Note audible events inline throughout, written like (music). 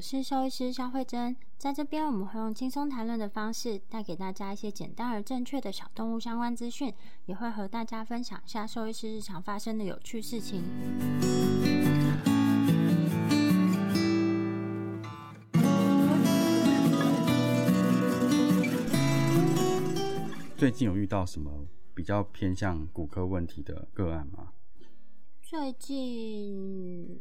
我是兽医师肖慧珍，在这边我们会用轻松谈论的方式带给大家一些简单而正确的小动物相关资讯，也会和大家分享一下兽医师日常发生的有趣事情。最近有遇到什么比较偏向骨科问题的个案吗？最近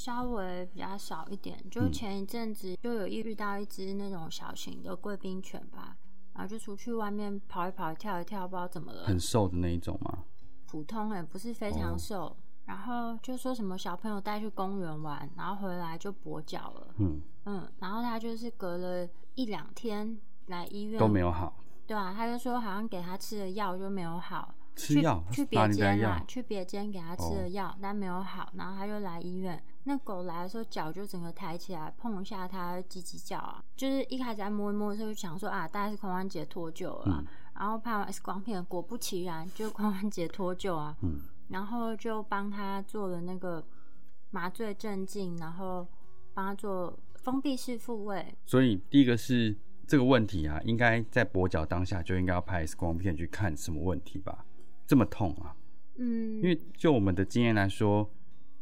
稍微比较少一点，就前一阵子就有遇到一只那种小型的贵宾犬吧，然后就出去外面跑一跑、跳一跳，不知道怎么了。很瘦的那一种吗？普通哎，不是非常瘦。然后就说什么小朋友带去公园玩，然后回来就跛脚了。嗯嗯，然后他就是隔了一两天来医院都没有好。对啊，他就说好像给他吃的药就没有好。吃药去别间啦，去别间给他吃了药，但没有好，然后他就来医院。那狗来的时候脚就整个抬起来，碰一下它叽叽叫啊，就是一开始在摸一摸的时候就想说啊，大概是髋关节脱臼了。然后拍完 X 光片，果不其然就是髋关节脱臼啊。嗯，然后就帮他做了那个麻醉镇静，然后帮他做封闭式复位。所以第一个是这个问题啊，应该在跛脚当下就应该要拍 X 光片去看什么问题吧。这么痛啊！嗯，因为就我们的经验来说，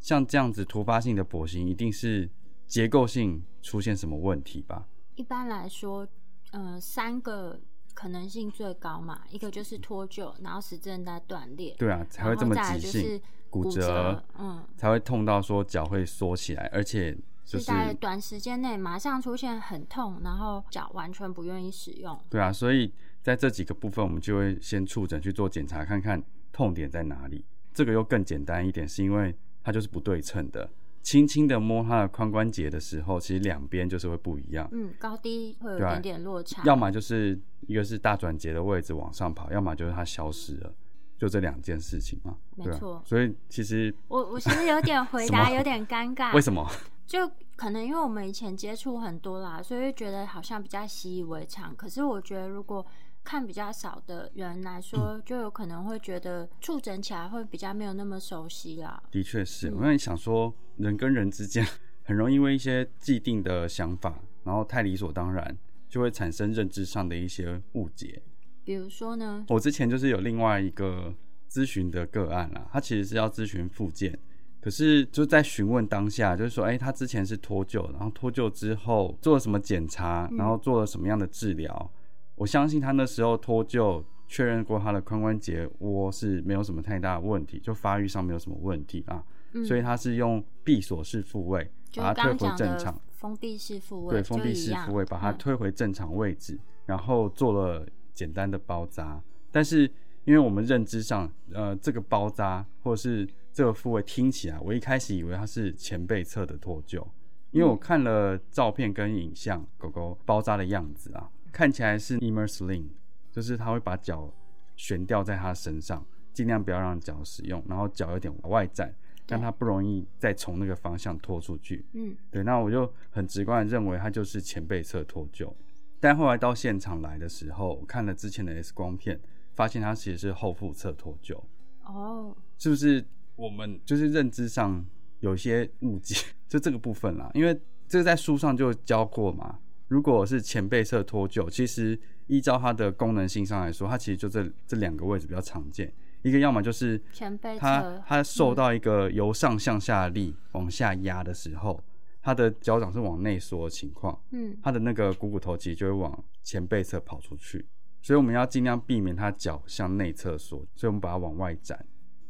像这样子突发性的跛行，一定是结构性出现什么问题吧？一般来说，呃，三个可能性最高嘛，一个就是脱臼，然后使韧带断裂，对啊，才会这么急性骨折，嗯，才会痛到说脚会缩起来，而且是在短时间内马上出现很痛，然后脚完全不愿意使用。对啊，所以。在这几个部分，我们就会先触诊去做检查，看看痛点在哪里。这个又更简单一点，是因为它就是不对称的。轻轻的摸它的髋关节的时候，其实两边就是会不一样。嗯，高低会有点点落差。要么就是一个是大转节的位置往上跑，要么就是它消失了，就这两件事情嘛。没错。所以其实我我其实有点回答有点尴尬。(laughs) 为什么？就可能因为我们以前接触很多啦，所以觉得好像比较习以为常。可是我觉得如果看比较少的人来说，就有可能会觉得触诊起来会比较没有那么熟悉啦。的确是，我在想说，人跟人之间很容易因为一些既定的想法，然后太理所当然，就会产生认知上的一些误解。比如说呢，我之前就是有另外一个咨询的个案啦，他其实是要咨询复健，可是就在询问当下，就是说，哎，他之前是脱臼，然后脱臼之后做了什么检查，然后做了什么样的治疗。我相信他那时候脱臼，确认过他的髋关节窝是没有什么太大的问题，就发育上没有什么问题啊，所以他是用闭锁式复位把它推回正常，封闭式复位对封闭式复位把它推回正常位置，然后做了简单的包扎。但是因为我们认知上，呃，这个包扎或者是这个复位听起来，我一开始以为它是前背侧的脱臼，因为我看了照片跟影像，狗狗包扎的样子啊。看起来是 immersling，就是它会把脚悬吊在它身上，尽量不要让脚使用，然后脚有点往外展，让它不容易再从那个方向拖出去。嗯，对。那我就很直观的认为它就是前背侧脱臼，但后来到现场来的时候，看了之前的 X 光片，发现它其实是后腹侧脱臼。哦，是不是我们就是认知上有些误解？(laughs) 就这个部分啦，因为这个在书上就教过嘛。如果是前背侧脱臼，其实依照它的功能性上来说，它其实就这这两个位置比较常见。一个要么就是前背它它受到一个由上向下的力往下压的时候，它的脚掌是往内缩的情况，嗯，它的那个股骨头其实就会往前背侧跑出去。所以我们要尽量避免它脚向内侧缩，所以我们把它往外展。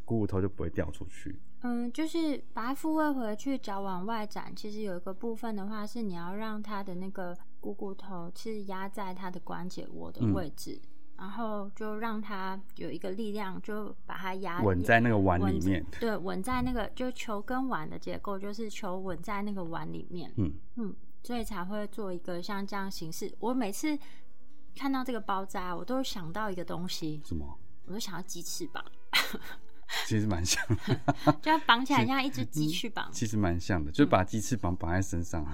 股骨头就不会掉出去。嗯，就是把它复位回去，脚往外展。其实有一个部分的话，是你要让它的那个股骨头是压在它的关节窝的位置，然后就让它有一个力量，就把它压稳在那个碗里面。对，稳在那个就球跟碗的结构，就是球稳在那个碗里面。嗯嗯，所以才会做一个像这样形式。我每次看到这个包扎，我都想到一个东西，什么？我都想要鸡翅膀。(laughs) (laughs) 其实蛮像，(laughs) 就要绑起来像一只鸡翅膀。其实蛮像的，就把鸡翅膀绑在身上。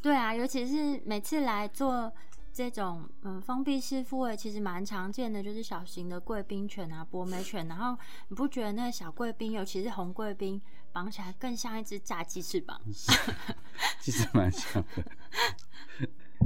对啊，尤其是每次来做这种嗯封闭式复位，其实蛮常见的，就是小型的贵宾犬啊、博美犬。然后你不觉得那个小贵宾，尤其是红贵宾，绑起来更像一只炸鸡翅膀？(laughs) 其实蛮像的。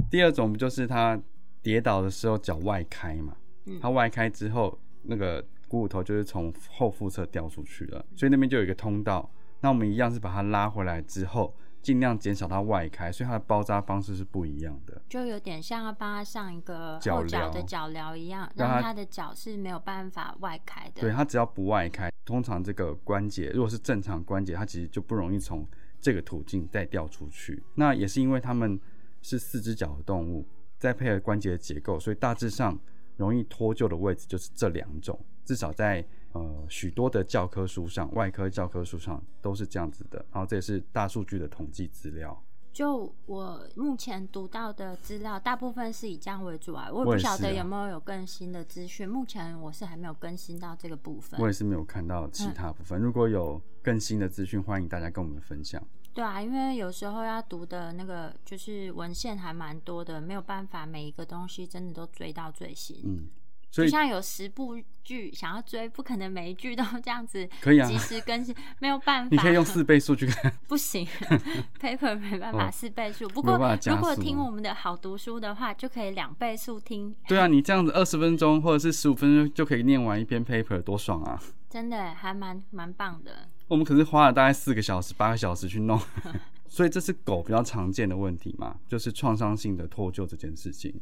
第二种不就是它跌倒的时候脚外开嘛？它，外开之后那个。股骨头就是从后腹侧掉出去了，所以那边就有一个通道。那我们一样是把它拉回来之后，尽量减少它外开，所以它的包扎方式是不一样的。就有点像要帮它上一个后脚的脚疗一样，让它的脚是没有办法外开的。对，它只要不外开，通常这个关节如果是正常关节，它其实就不容易从这个途径再掉出去。那也是因为它们是四只脚的动物，再配合关节的结构，所以大致上容易脱臼的位置就是这两种。至少在呃许多的教科书上，外科教科书上都是这样子的。然后这也是大数据的统计资料。就我目前读到的资料，大部分是以这样为主啊。我也不晓得有没有有更新的资讯。目前我是还没有更新到这个部分。我也是没有看到其他部分。如果有更新的资讯，欢迎大家跟我们分享。对啊，因为有时候要读的那个就是文献还蛮多的，没有办法每一个东西真的都追到最新。嗯。就像有十部剧想要追，不可能每一句都 (laughs) 这样子，可以啊，及时更新，没有办法。你可以用四倍速去看，(laughs) 不行，(laughs) paper 没办法四倍速。不过如果听我们的好读书的话，就可以两倍速听。对啊，你这样子二十分钟或者是十五分钟就可以念完一篇 paper，多爽啊！真的还蛮蛮棒的。我们可是花了大概四个小时、八个小时去弄，所以这是狗比较常见的问题嘛，就是创伤性的脱臼这件事情。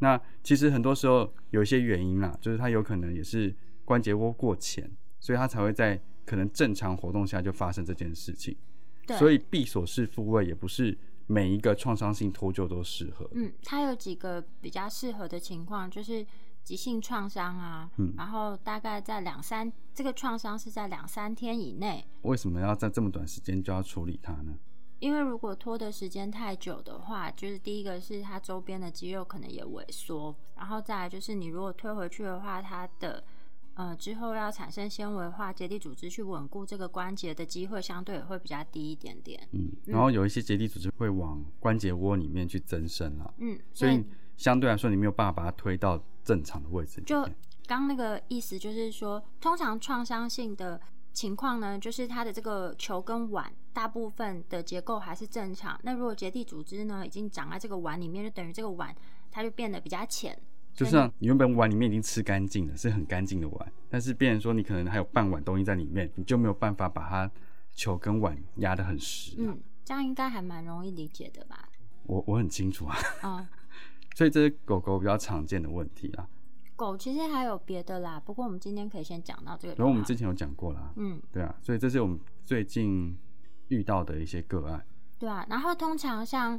那其实很多时候有一些原因啦，就是它有可能也是关节窝过浅，所以它才会在可能正常活动下就发生这件事情。对所以闭锁式复位也不是每一个创伤性脱臼都适合。嗯，它有几个比较适合的情况，就是急性创伤啊，嗯，然后大概在两三，这个创伤是在两三天以内。为什么要在这么短时间就要处理它呢？因为如果拖的时间太久的话，就是第一个是它周边的肌肉可能也萎缩，然后再来就是你如果推回去的话，它的呃之后要产生纤维化结缔组织去稳固这个关节的机会相对也会比较低一点点。嗯，然后有一些结缔组织会往关节窝里面去增生了。嗯，所以相对来说你没有办法把它推到正常的位置。就刚那个意思就是说，通常创伤性的。情况呢，就是它的这个球跟碗大部分的结构还是正常。那如果结缔组织呢已经长在这个碗里面，就等于这个碗它就变得比较浅。就像你原本碗里面已经吃干净了，是很干净的碗，但是变成说你可能还有半碗东西在里面，你就没有办法把它球跟碗压得很实。嗯，这样应该还蛮容易理解的吧？我我很清楚啊。嗯，(laughs) 所以这是狗狗比较常见的问题啊。狗其实还有别的啦，不过我们今天可以先讲到这个。然后我们之前有讲过啦，嗯，对啊，所以这是我们最近遇到的一些个案。对啊，然后通常像，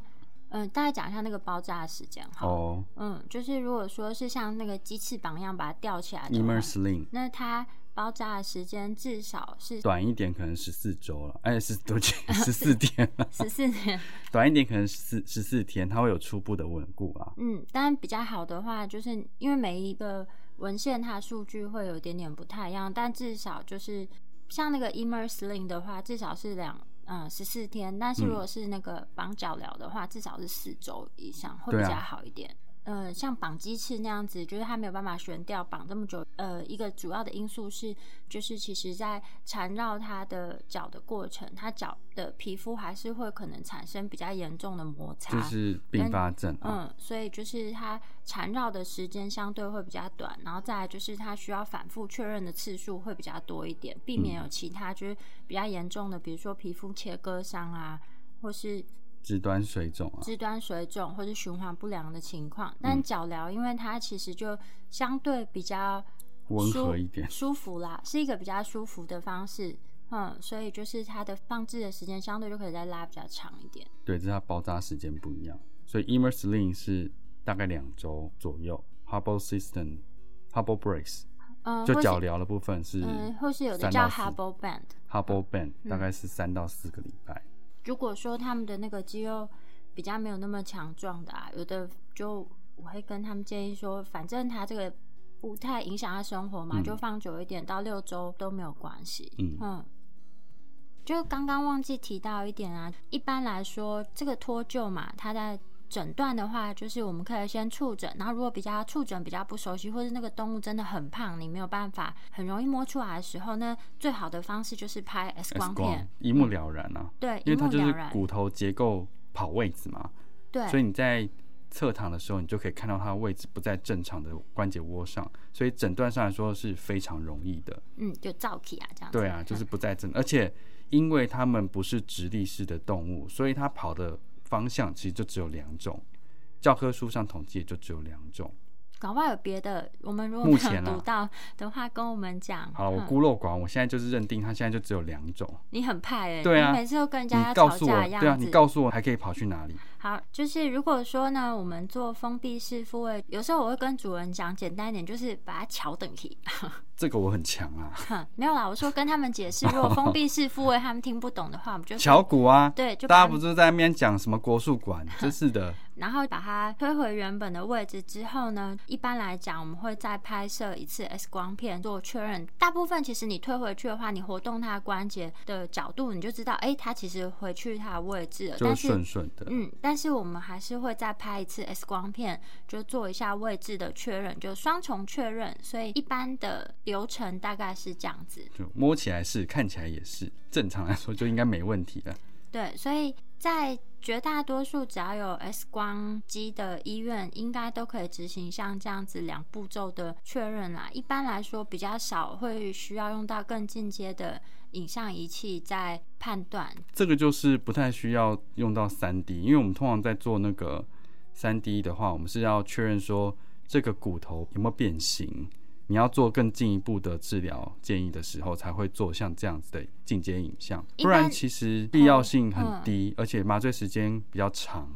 嗯，大概讲一下那个包扎的时间哈。哦。嗯，就是如果说是像那个鸡翅膀一样把它吊起来的 e m e r s l i n g 那它。包扎的时间至少是短一点，可能十四周了，哎，是多久？十四天十四天。(laughs) 短一点可能十十四天，它会有初步的稳固啊。嗯，但比较好的话，就是因为每一个文献它数据会有一点点不太一样，但至少就是像那个 Emersling 的话，至少是两嗯十四天，但是如果是那个绑脚疗的话，至少是四周以上会比较好一点。呃，像绑鸡翅那样子，就是它没有办法悬吊绑这么久。呃，一个主要的因素是，就是其实在缠绕它的脚的过程，它脚的皮肤还是会可能产生比较严重的摩擦，就是并发症。嗯，所以就是它缠绕的时间相对会比较短，然后再来就是它需要反复确认的次数会比较多一点，避免有其他就是比较严重的，比如说皮肤切割伤啊，或是。肢端水肿啊，肢端水肿或者循环不良的情况，但脚疗因为它其实就相对比较温和一点，舒服啦，是一个比较舒服的方式。嗯，所以就是它的放置的时间相对就可以再拉比较长一点。对，这是它包扎时间不一样。所以 Immersling 是大概两周左右，Hubble System、Hubble Brace，嗯，就脚疗的部分是嗯，或是有的叫 Hubble Band。Hubble Band，大概是三到四个礼拜。如果说他们的那个肌肉比较没有那么强壮的啊，有的就我会跟他们建议说，反正他这个不太影响他生活嘛，嗯就放久一点，到六周都没有关系。嗯就刚刚忘记提到一点啊，一般来说这个脱臼嘛，它在诊断的话，就是我们可以先触诊，然后如果比较触诊比较不熟悉，或是那个动物真的很胖，你没有办法很容易摸出来的时候，那最好的方式就是拍 X 光 X 片光，一目了然啊，对，因为它就是骨头结构跑位置嘛，对，所以你在侧躺的时候，你就可以看到它的位置不在正常的关节窝上，所以诊断上来说是非常容易的。嗯，就照体啊这样子，对啊，就是不在正，而且因为它们不是直立式的动物，所以它跑的方向其实就只有两种，教科书上统计也就只有两种。搞不好有别的，我们如果没读到的话，跟我们讲。好，我嗯孤陋寡闻，我现在就是认定它现在就只有两种。你很派哎、对啊你每次都跟人家要吵告诉我，架的样子。对啊，你告诉我还可以跑去哪里？好，就是如果说呢，我们做封闭式复位，有时候我会跟主人讲，简单一点，就是把它桥等起。这个我很强啊，哼，没有啦，我说跟他们解释，(laughs) 如果封闭式复位他们听不懂的话，我们就巧骨 (laughs) 啊，对，就大家不是在那边讲什么国术馆？真是的，然后把它推回原本的位置之后呢，一般来讲我们会再拍摄一次 X 光片做确认。大部分其实你推回去的话，你活动它关节的角度，你就知道，哎，它其实回去它的位置了。就是顺顺的。嗯，但是我们还是会再拍一次 X 光片，就做一下位置的确认，就双重确认。所以一般的流程大概是这样子。就摸起来是，看起来也是，正常来说就应该没问题了。对，所以在绝大多数只要有 X 光机的医院，应该都可以执行像这样子两步骤的确认啦。一般来说，比较少会需要用到更进阶的影像仪器在判断。这个就是不太需要用到三 D，因为我们通常在做那个三 D 的话，我们是要确认说这个骨头有没有变形。你要做更进一步的治疗建议的时候，才会做像这样子的进阶影像，不然其实必要性很嗯低，而且麻醉时间比较长。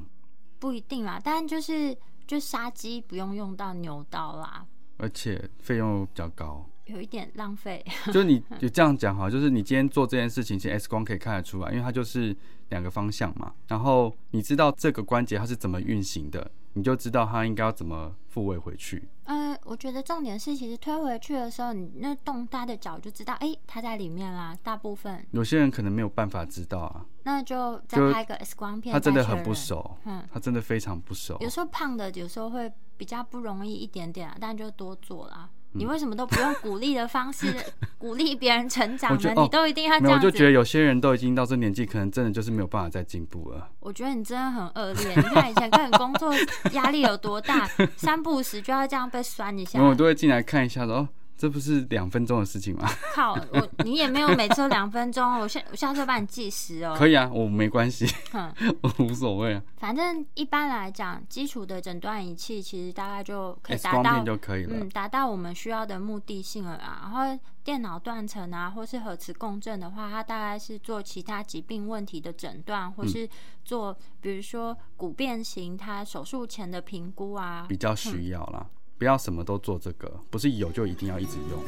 不一定啦，但就是就杀鸡不用用到牛刀啦，而且费用比较高。有一点浪费。(laughs) 就是你就这样讲哈，就是你今天做这件事情，其实 X 光可以看得出来，因为它就是两个方向嘛。然后你知道这个关节它是怎么运行的，你就知道他应该要怎么复位回去。呃，我觉得重点是，其实推回去的时候，你那动他的脚就知道，哎、他在里面啦。大部分有些人可能没有办法知道啊，那就再就拍个 X 光片，他真的很。不熟，嗯，他真的非常不熟。有时候胖的有时候会比较不容易一点点啊，但就多做啦。嗯你为什么都不用鼓励的方式 (laughs) 鼓励别人成长呢？你都一定要这没有，我。就觉得有些人都已经到这年纪，可能真的就是没有办法再进步了。我觉得你真的很恶劣。你看以前看你工作压力有多大，三不五时就要这样被酸一下 (laughs) 我都会进来看一下的，哦，这不是两分钟的事情吗？靠，我你也没有每次都两分钟，(laughs) 我下我下次会帮你计时哦。可以啊，我没关系，哼，我 (laughs) 无所谓啊反正一般来讲，基础的诊断仪器其实大概就可以达到光就可以了。嗯，达到我们需要的目的性了啊。然后电脑断层啊，或是核磁共振的话，它大概是做其他疾病问题的诊断，或是做比如说骨变形，它手术前的评估啊比。较需要啦，不要什么都做这个，不是有就一定要一直用。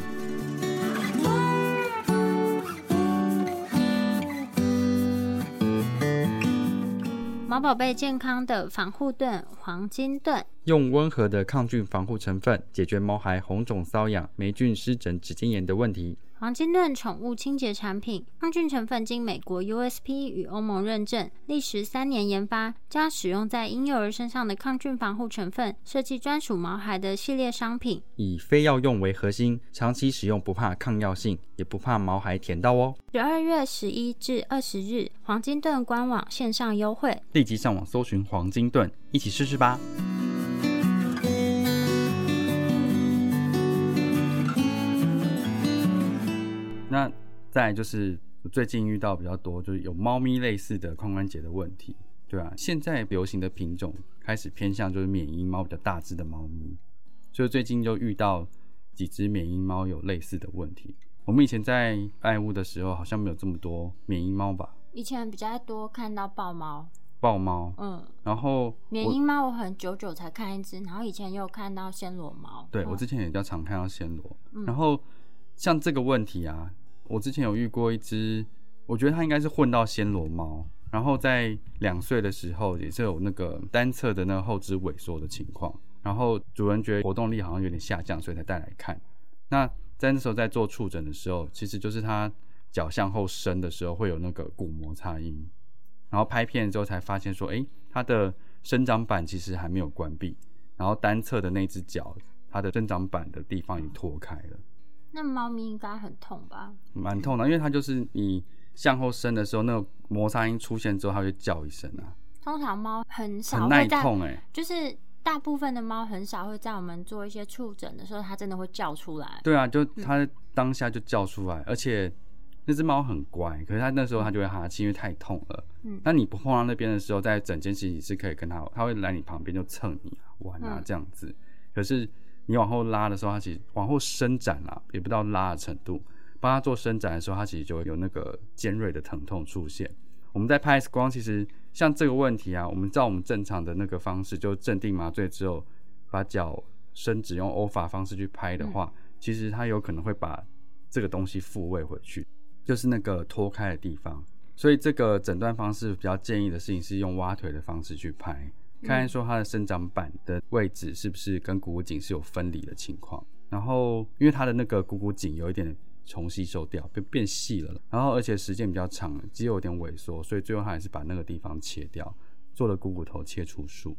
毛宝贝健康的防护盾黄金盾，用温和的抗菌防护成分解决毛孩红肿、瘙痒、霉菌、湿疹、指尖炎的问题。黄金盾宠物清洁产品，抗菌成分经美国 USP 与欧盟认证，历时三年研发，将使用在婴幼儿身上的抗菌防护成分，设计专属毛孩的系列商品。以非药用为核心，长期使用不怕抗药性，也不怕毛孩舔到哦。十二月十一至二十日，黄金盾官网线上优惠。立即上网搜寻黄金盾，一起试试吧。那再就是我最近遇到比较多，就是有猫咪类似的髋关节的问题，对啊，现在流行的品种开始偏向就是缅因猫比较大只的猫咪，所以最近就遇到几只缅因猫有类似的问题。我们以前在爱屋的时候，好像没有这么多缅因猫吧？以前比较多看到豹猫，豹猫，嗯，然后缅因猫我很久久才看一只，然后以前也有看到暹罗猫，嗯对我之前也比较常看到暹罗。然后像这个问题啊，我之前有遇过一只，我觉得它应该是混到暹罗猫，然后在两岁的时候也是有那个单侧的那个后肢萎缩的情况，然后主人觉得活动力好像有点下降，所以才带来看。那在那时候在做触诊的时候，其实就是它脚向后伸的时候会有那个骨摩擦音，然后拍片之后才发现说，诶，它的生长板其实还没有关闭，然后单侧的那只脚，它的生长板的地方已经脱开了。那猫咪应该很痛吧？蛮痛的，因为它就是你向后伸的时候，那个摩擦音出现之后，它会叫一声啊，通常猫很少很耐会在，痛哎、就是大部分的猫很少会在我们做一些触诊的时候，它真的会叫出来。对啊，就它当下就叫出来，而且那只猫很乖，可是它那时候它就会哈气，因为太痛了。嗯那你不碰到那边的时候，在整间其实你是可以跟它，它会来你旁边就蹭你啊、玩啊嗯这样子。可是你往后拉的时候，它其实往后伸展啦，也不到拉的程度。帮它做伸展的时候，它其实就会有那个尖锐的疼痛出现。我们在拍 X 光，其实像这个问题啊，我们照我们正常的那个方式，就镇定麻醉之后，把脚伸直，用欧法方式去拍的话，其实它有可能会把这个东西复位回去，就是那个脱开的地方。所以这个诊断方式比较建议的事情是用挖腿的方式去拍，看看说它的生长板的位置是不是跟股骨颈是有分离的情况。然后因为它的那个股骨颈有一点重吸收掉，变变细了，然后而且时间比较长，肌肉有点萎缩，所以最后他还是把那个地方切掉，做了股骨头切除术。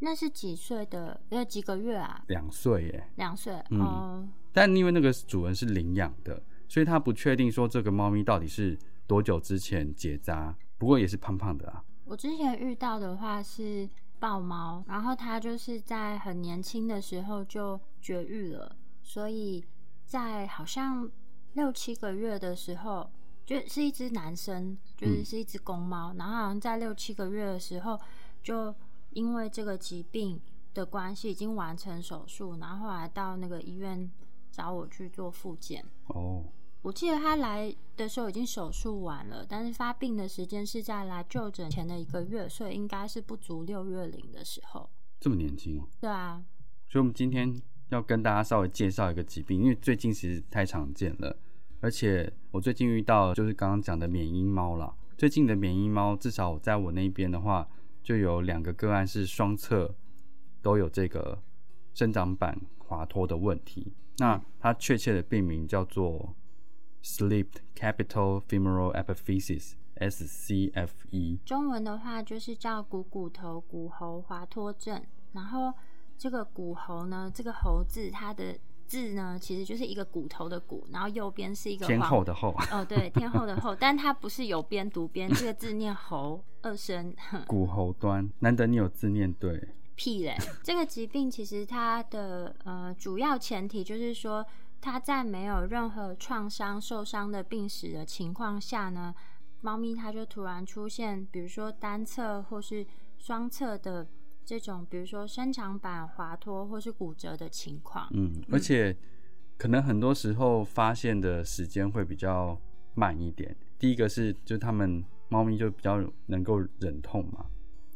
那是几岁的？呃，几个月啊？两岁耶，两岁、嗯哦。但因为那个主人是领养的，所以他不确定说这个猫咪到底是多久之前结扎，不过也是胖胖的啊。我之前遇到的话是豹猫，然后它就是在很年轻的时候就绝育了，所以在好像六七个月的时候，就是一只男生，就是嗯是一只公猫，然后好像在六七个月的时候，就因为这个疾病的关系，已经完成手术，然后后来到那个医院找我去做复健。哦，我记得他来的时候已经手术完了，但是发病的时间是在来就诊前的一个月，所以应该是不足六月龄的时候。这么年轻哦。对啊，所以我们今天要跟大家稍微介绍一个疾病，因为最近其实太常见了，而且我最近遇到就是刚刚讲的缅因猫啦。最近的缅因猫，至少在我那边的话，就有两个个案是双侧都有这个生长板滑脱的问题。那它确切的病名叫做 Slipped Capital Femoral Epiphysis (SCFE)。中文的话就是叫股骨头骨喉滑脱症。然后这个骨喉呢，这个喉字它的字呢，其实就是一个骨头的骨，然后右边是一个天黄后的后，哦，对，天后的后，但它不是有边读边，(laughs) 这个字念喉二声。(laughs) 骨喉端，难得你有字念对。屁嘞！这个疾病其实它的呃主要前提就是说，它在没有任何创伤、受伤的病史的情况下呢，猫咪它就突然出现，比如说单侧或是双侧的这种，比如说伸长板滑脱或是骨折的情况。嗯，而且可能很多时候发现的时间会比较慢一点。第一个是，就是它们猫咪就比较能够忍痛嘛。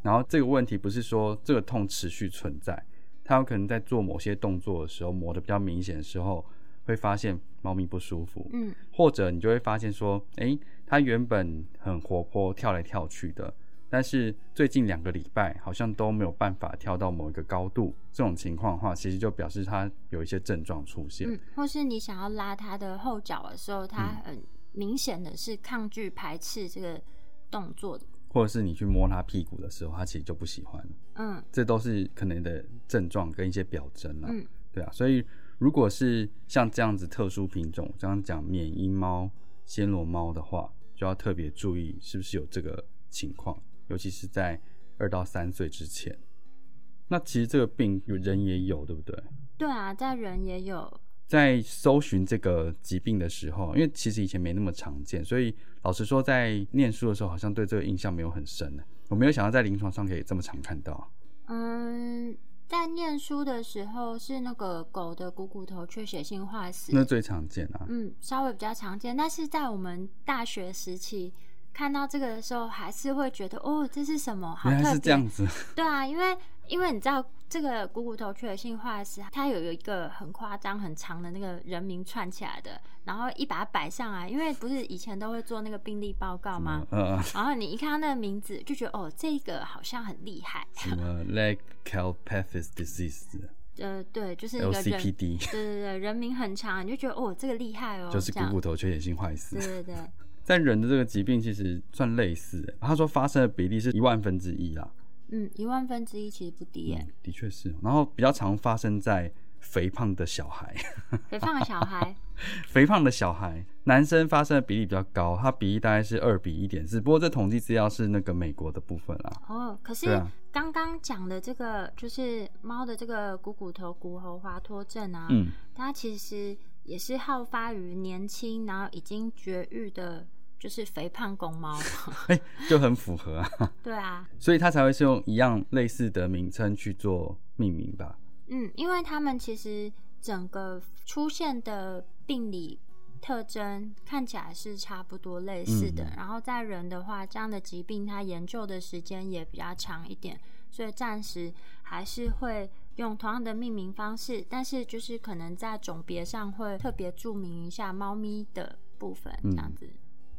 然后这个问题不是说这个痛持续存在，它有可能在做某些动作的时候磨得比较明显的时候，会发现猫咪不舒服，嗯或者你就会发现说，诶，它原本很活泼，跳来跳去的，但是最近两个礼拜好像都没有办法跳到某一个高度。这种情况的话，其实就表示它有一些症状出现。嗯，或是你想要拉它的后脚的时候，它很明显的是抗拒排斥这个动作的。或者是你去摸它屁股的时候，它其实就不喜欢。嗯这都是可能的症状跟一些表征啦。嗯对啊，所以如果是像这样子特殊品种，这样讲缅因猫、暹罗猫的话，就要特别注意是不是有这个情况，尤其是在二到三岁之前。那其实这个病有人也有，对不对？对啊，在人也有。在搜寻这个疾病的时候，因为其实以前没那么常见，所以老实说，在念书的时候，好像对这个印象没有很深呢。我没有想到在临床上可以这么常看到。嗯，在念书的时候是那个狗的股骨头缺血性坏死，那最常见啊。嗯，稍微比较常见，但是在我们大学时期看到这个的时候，还是会觉得哦，这是什么？好原来特别。是这样子，对啊，因为因为你知道这个股骨头缺血性坏死，它有一个很夸张、很长的那个人名串起来的，然后一把它摆上来，因为不是以前都会做那个病例报告吗？嗯，然后你一看到那个名字，就觉得哦，这个好像很厉害。什么 (laughs) leg calpathis disease 呃，对，就是一个人，LCPD，对对对，人名很长，你就觉得哦，这个厉害哦，就是股骨头缺血性坏死对。对对，(laughs) 但人的这个疾病其实算类似欸，他说发生的比例是一万分之一啦。嗯，一万分之一其实不低耶嗯。，的确是。然后比较常发生在肥胖的小孩，(laughs) 肥胖的小孩，(laughs) 肥胖的小孩，男生发生的比例比较高，它比例大概是二比一点四。不过这统计资料是那个美国的部分啦。哦，可是刚刚讲的这个就是猫的这个股骨头骨骺滑脱症啊，嗯，它其实也是好发于年轻然后已经绝育的，就是肥胖公猫。(laughs) 哎、就很符合啊，(laughs) 对啊，所以它才会是用一样类似的名称去做命名吧。嗯，因为它们其实整个出现的病理特征看起来是差不多类似的，嗯然后在人的话，这样的疾病它研究的时间也比较长一点，所以暂时还是会用同样的命名方式，但是就是可能在种别上会特别注明一下猫咪的部分，这样子。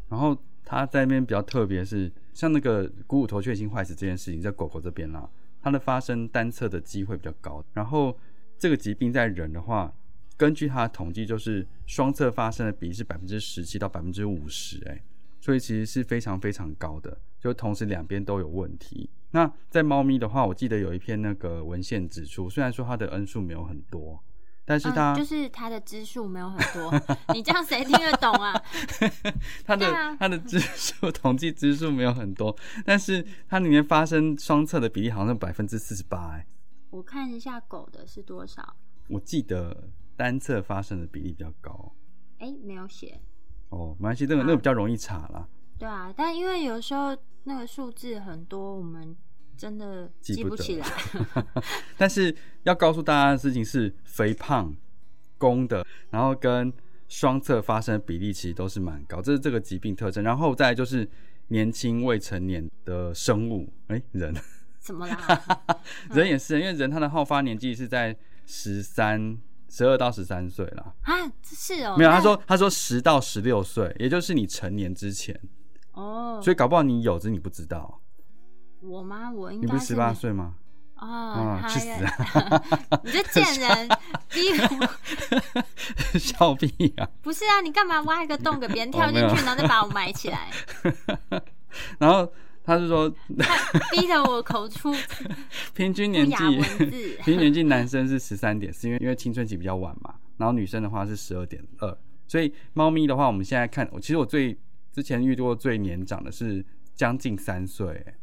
然后它在那边比较特别是，像那个股骨头缺血性坏死这件事情，在狗狗这边啦，它的发生单侧的机会比较高。然后这个疾病在人的话，根据它的统计，就是双侧发生的比例是百分之十七到百分之五十，哎，所以其实是非常非常高的，就同时两边都有问题。那在猫咪的话，我记得有一篇那个文献指出，虽然说它的 N 数没有很多，但是它、嗯，就是它的支数没有很多，你这样谁听得懂啊？(laughs) 它的、它的支数统计支数没有很多，但是它里面发生双侧的比例好像百分之四十八，哎，我看一下狗的是多少？我记得单侧发生的比例比较高。哎，没有写。哦，没关系，那个那个比较容易查啦，对啊，但因为有时候那个数字很多，我们真的记不起来。(laughs) 但是要告诉大家的事情是，肥胖、公的，然后跟双侧发生的比例其实都是蛮高，这是这个疾病特征。然后再来就是年轻未成年的生物，哎、人。怎么啦？(laughs) 人也是，因为人他的好发年纪是在十三、十二到十三岁啦。啊，是哦。没有，他那说他说十到十六岁，也就是你成年之前，哦，所以搞不好你有，只是你不知道。我吗？我应该你不是十八没岁吗？哦，啊，他去死！(laughs) 你这贱人，(laughs) 逼 (laughs) 我笑屁啊！不是啊？你干嘛挖一个洞给别人跳进去，然后再把我埋起来？然后他是说，逼得我口出平均年纪。平均年纪男生是十三点四，因为因为青春期比较晚嘛。然后女生的话是十二点二，所以猫咪的话，我们现在看，其实我最之前遇过最年长的是将近三岁、欸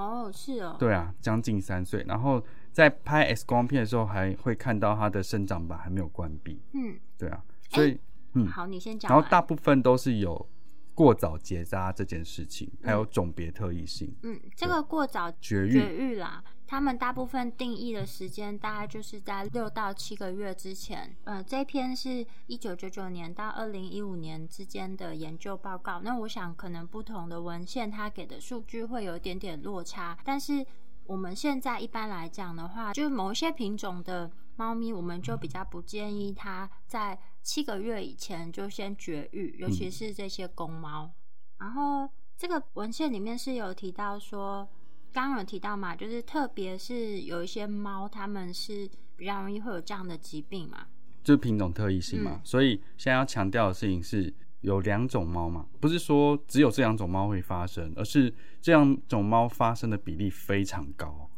哦，是哦。对啊，将近三岁。然后在拍 X 光片的时候，还会看到它的生长板还没有关闭。嗯，对啊，所以、嗯，好，你先讲然。后大部分都是有过早结扎这件事情，还有种别特异性、嗯，这个过早绝育。绝育啦，他们大部分定义的时间大概就是在六到七个月之前。呃，这篇是一九九九年到二零一五年之间的研究报告。那我想可能不同的文献它给的数据会有一点点落差，但是我们现在一般来讲的话，就是某一些品种的猫咪，我们就比较不建议它在七个月以前就先绝育，尤其是这些公猫。然后这个文献里面是有提到说，刚刚有提到嘛，就是特别是有一些猫，它们是比较容易会有这样的疾病嘛。就是品种特异性嘛，嗯所以现在要强调的事情是有两种猫嘛，不是说只有这两种猫会发生，而是这两种猫发生的比例非常高，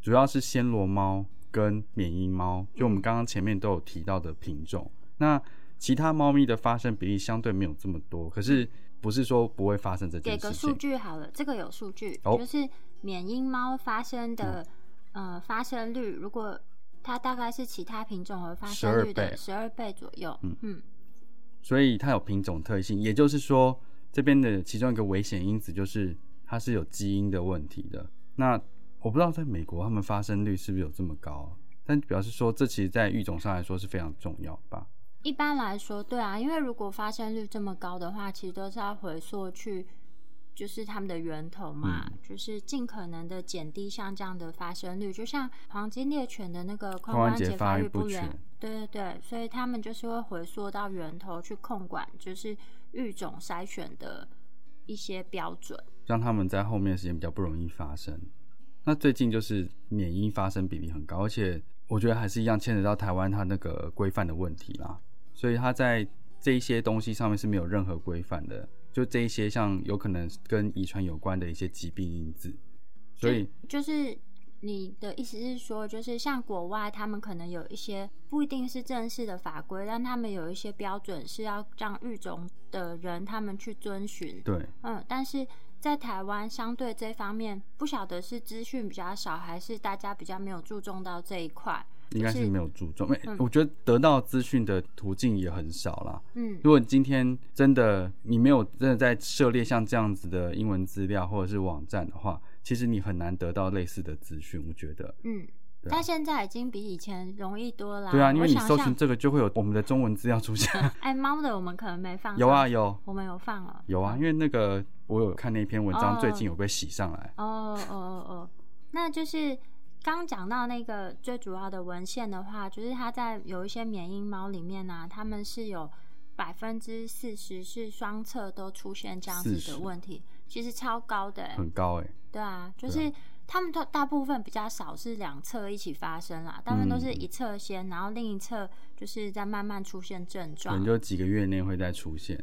主要是暹罗猫跟缅因猫，就我们刚刚前面都有提到的品种。那其他猫咪的发生比例相对没有这么多，可是不是说不会发生这件给个数。据好了，这个有数据，哦就是缅因猫发生的、呃发生率，如果它大概是其他品种和发生率的十二倍左右。嗯嗯所以它有品种特性，也就是说，这边的其中一个危险因子就是它是有基因的问题的。那我不知道在美国他们发生率是不是有这么高，但表示说这其实在育种上来说是非常重要吧。一般来说，对啊，因为如果发生率这么高的话，其实都是要回溯去，就是他们的源头嘛，就是尽可能的减低像这样的发生率。就像黄金猎犬的那个髋关节发育不全，对对对，所以他们就是会回溯到源头去控管，就是育种筛选的一些标准，让他们在后面时间比较不容易发生。那最近就是免疫发生比例很高，而且我觉得还是一样牵扯到台湾它那个规范的问题啦。所以它在这一些东西上面是没有任何规范的，就这一些像有可能跟遗传有关的一些疾病因子。所以就是你的意思是说，就是像国外他们可能有一些不一定是正式的法规，但他们有一些标准是要让育种的人他们去遵循。对，嗯，但是在台湾相对这方面不晓得是资讯比较少，还是大家比较没有注重到这一块。应该是没有注重，没，我觉得得到资讯的途径也很少啦。嗯，如果今天真的你没有真的在涉猎像这样子的英文资料或者是网站的话，其实你很难得到类似的资讯。我觉得，嗯，但现在已经比以前容易多了。对啊，因为你搜寻这个就会有我们的中文资料出现。(laughs) 哎，猫的我们可能没放。有啊有，我们有放了。有啊，因为那个我有看那篇文章，最近有被洗上来。哦哦哦哦，那就是。刚讲到那个最主要的文献的话，就是它在有一些缅因猫里面呢，他们是有百分之四十是双侧都出现这样子的问题，其实超高的，很高哎。对啊，就是他们都大部分比较少是两侧一起发生啦，大部分都是一侧先，然后另一侧就是在慢慢出现症状，可能就几个月内会再出现。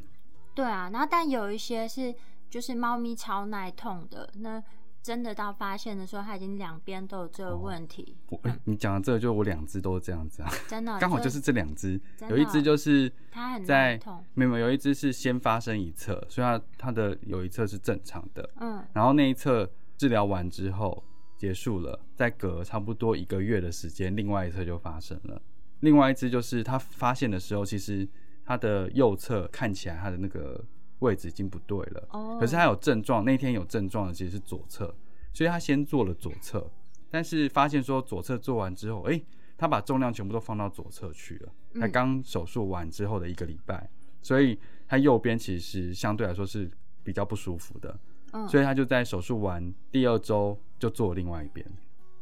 对啊，然后但有一些是就是猫咪超耐痛的那。真的到发现的时候，他已经两边都有这个问题。我哎，你讲的这个，就我两只都是这样子啊。真的，刚好就是这两只，有一只就是它很在痛，没有有一只是先发生一侧，所以它它的有一侧是正常的。嗯，然后那一侧治疗完之后结束了，再隔差不多一个月的时间，另外一侧就发生了。另外一只就是它发现的时候，其实它的右侧看起来它的那个。位置已经不对了，哦，可是他有症状，那天有症状的其实是左侧，所以他先做了左侧，但是发现说左侧做完之后，哎，他把重量全部都放到左侧去了，他刚手术完之后的一个礼拜，所以他右边其实相对来说是比较不舒服的，嗯，所以他就在手术完第二周就做另外一边。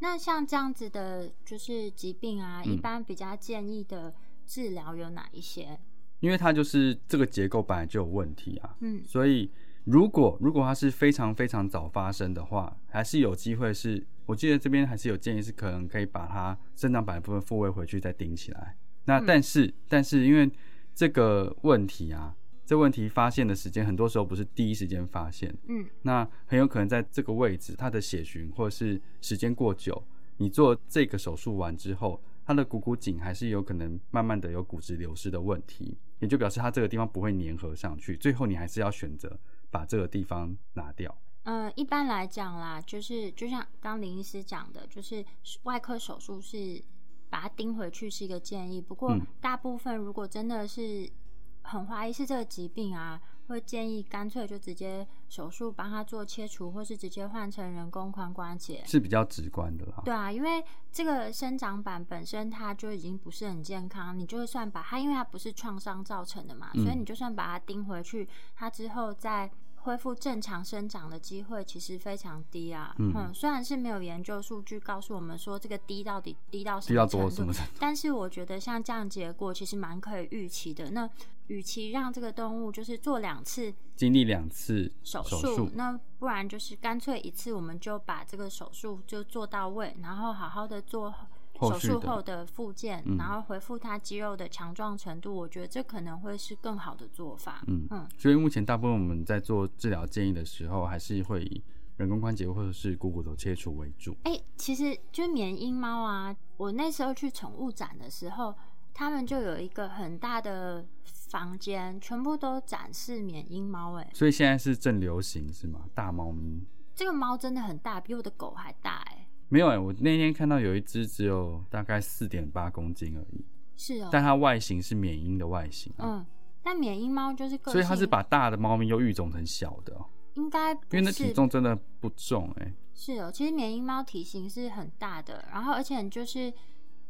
那像这样子的，就是疾病啊，一般比较建议的治疗有哪一些？因为它就是这个结构本来就有问题啊，嗯，所以如果如果它是非常非常早发生的话，还是有机会是，我记得这边还是有建议是可能可以把它生长板部分复位回去再顶起来。那但是但是因为这个问题啊，这问题发现的时间很多时候不是第一时间发现，嗯，那很有可能在这个位置它的血循或者是时间过久，你做这个手术完之后，它的股骨颈还是有可能慢慢的有骨质流失的问题。也就表示它这个地方不会粘合上去，最后你还是要选择把这个地方拿掉。嗯，一般来讲啦，就是就像刚林医师讲的，就是外科手术是把它钉回去是一个建议。不过大部分如果真的是很怀疑是这个疾病啊。会建议干脆就直接手术帮他做切除，或是直接换成人工髋关节，是比较直观的啦。对啊，因为这个生长板本身它就已经不是很健康，你就算把它，因为它不是创伤造成的嘛，所以你就算把它钉回去，它之后再恢复正常生长的机会其实非常低啊。嗯，虽然是没有研究数据告诉我们说这个低到底低到什么程度，但是我觉得像这样结果其实蛮可以预期的。那与其让这个动物就是做两次经历两次手术，那不然就是干脆一次我们就把这个手术就做到位，然后好好的做手术后的复健，然后恢复它肌肉的强壮程度。我觉得这可能会是更好的做法。嗯嗯，所以目前大部分我们在做治疗建议的时候，还是会以人工关节或者是股骨头切除为主。哎，其实就是缅因猫啊，我那时候去宠物展的时候。他们就有一个很大的房间，全部都展示缅因猫，哎，所以现在是正流行是吗？大猫咪，这个猫真的很大，比我的狗还大，哎，没有哎，我那天看到有一只只有大概四点八公斤而已，是哦，但它外形是缅因的外形，嗯，但缅因猫就是，所以它是把大的猫咪又育种成小的，应该，因为那体重真的不重，哎，是哦，其实缅因猫体型是很大的，然后而且就是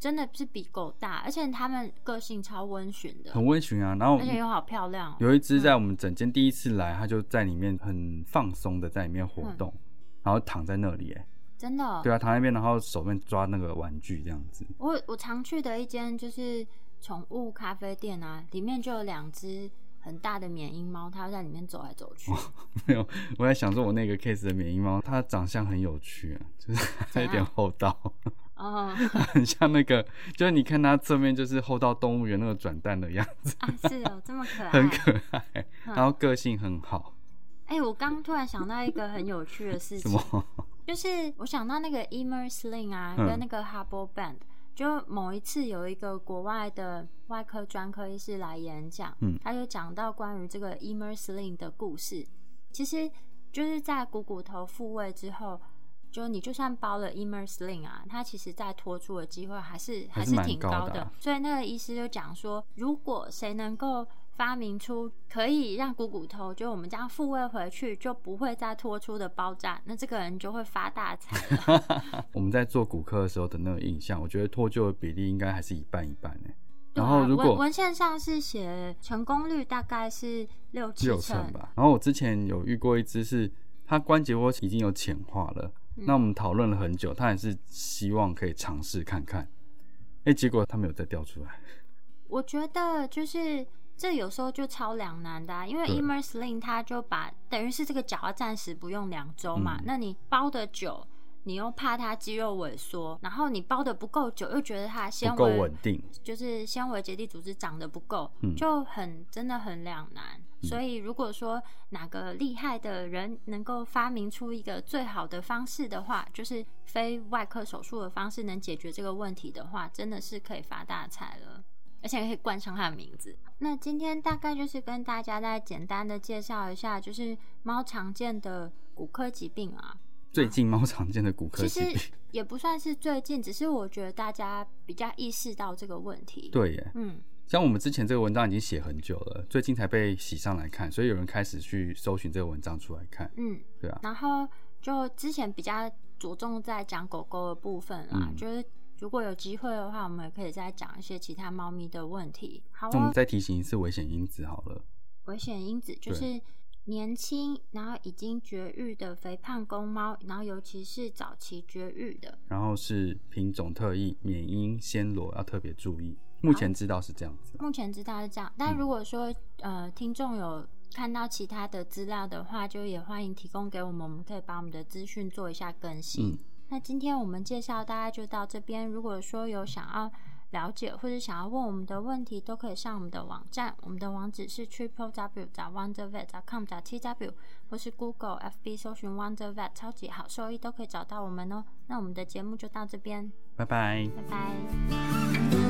真的是比狗大，而且它们个性超温驯的，很温驯啊。然后而且又好漂亮哦。有一只在我们整间第一次来，它就在里面很放松的在里面活动，然后躺在那里，哎，真的哦，对啊，躺在那边，然后手面抓那个玩具这样子。我我常去的一间就是宠物咖啡店啊，里面就有两只很大的缅因猫，它在里面走来走去。没有，我在想说，我那个 case 的缅因猫，它长相很有趣啊，就是它有点厚道，哦，(laughs) 很像那个，就是你看它侧面就是厚到动物园那个转蛋的样子，啊，是哦，这么可爱，很可爱，嗯。然后个性很好。哎、我刚突然想到一个很有趣的事情，什么？就是我想到那个 Emer Sling 啊，嗯。跟那个 Hubble Band，就某一次有一个国外的外科专科医师来演讲，嗯。他就讲到关于这个 Emer Sling 的故事。其实就是在股骨头复位之后，就你就算包了 Immersling 啊，它其实在脱出的机会还是还是挺高高的啊所以那个医师就讲说，如果谁能够发明出可以让股骨头就我们这样复位回去就不会再脱出的包扎，那这个人就会发大财了。(laughs) 我们在做骨科的时候的那个印象，我觉得脱臼的比例应该还是一半一半呢。然后如果文文献上是写成功率大概是六七六成成吧。然后我之前有遇过一只是它关节窝已经有浅化了，嗯那我们讨论了很久，他还是希望可以尝试看看。哎，结果他没有再掉出来。我觉得就是这有时候就超两难的、啊，因为 Immersling 它就把等于是这个脚要暂时不用两周嘛，嗯那你包的久，你又怕它肌肉萎缩，然后你包的不够久，又觉得它纤不够维稳定，就是纤维结缔组织长得不够，嗯就很真的很两难。所以如果说哪个厉害的人能够发明出一个最好的方式的话，就是非外科手术的方式能解决这个问题的话，真的是可以发大财了。而且可以冠上它的名字。那今天大概就是跟大家再简单的介绍一下，就是猫常见的骨科疾病啊。最近猫常见的骨科其疾病。实也不算是最近，只是我觉得大家比较意识到这个问题。，对耶，嗯，像我们之前这个文章已经写很久了，最近才被洗上来看，所以有人开始去搜寻这个文章出来看。嗯，对啊，然后就之前比较着重在讲狗狗的部分啦，嗯就是如果有机会的话，我们也可以再讲一些其他猫咪的问题。好哦，那我们再提醒一次危险因子好了。危险因子就是年轻，然后已经绝育的肥胖公猫，然后尤其是早期绝育的。然后是品种特异、缅因、暹罗要特别注意。目前知道是这样子。目前知道是这样，嗯但如果说、呃听众有看到其他的资料的话，就也欢迎提供给我们，我们可以把我们的资讯做一下更新。嗯，那今天我们介绍大家就到这边。如果说有想要了解或者想要问我们的问题，都可以上我们的网站，我们的网址是 triple w 找 wonder vet com 找 t w，或是 Google FB 搜寻 wonder vet 超级好兽医都可以找到我们哦。那我们的节目就到这边，拜拜。拜拜。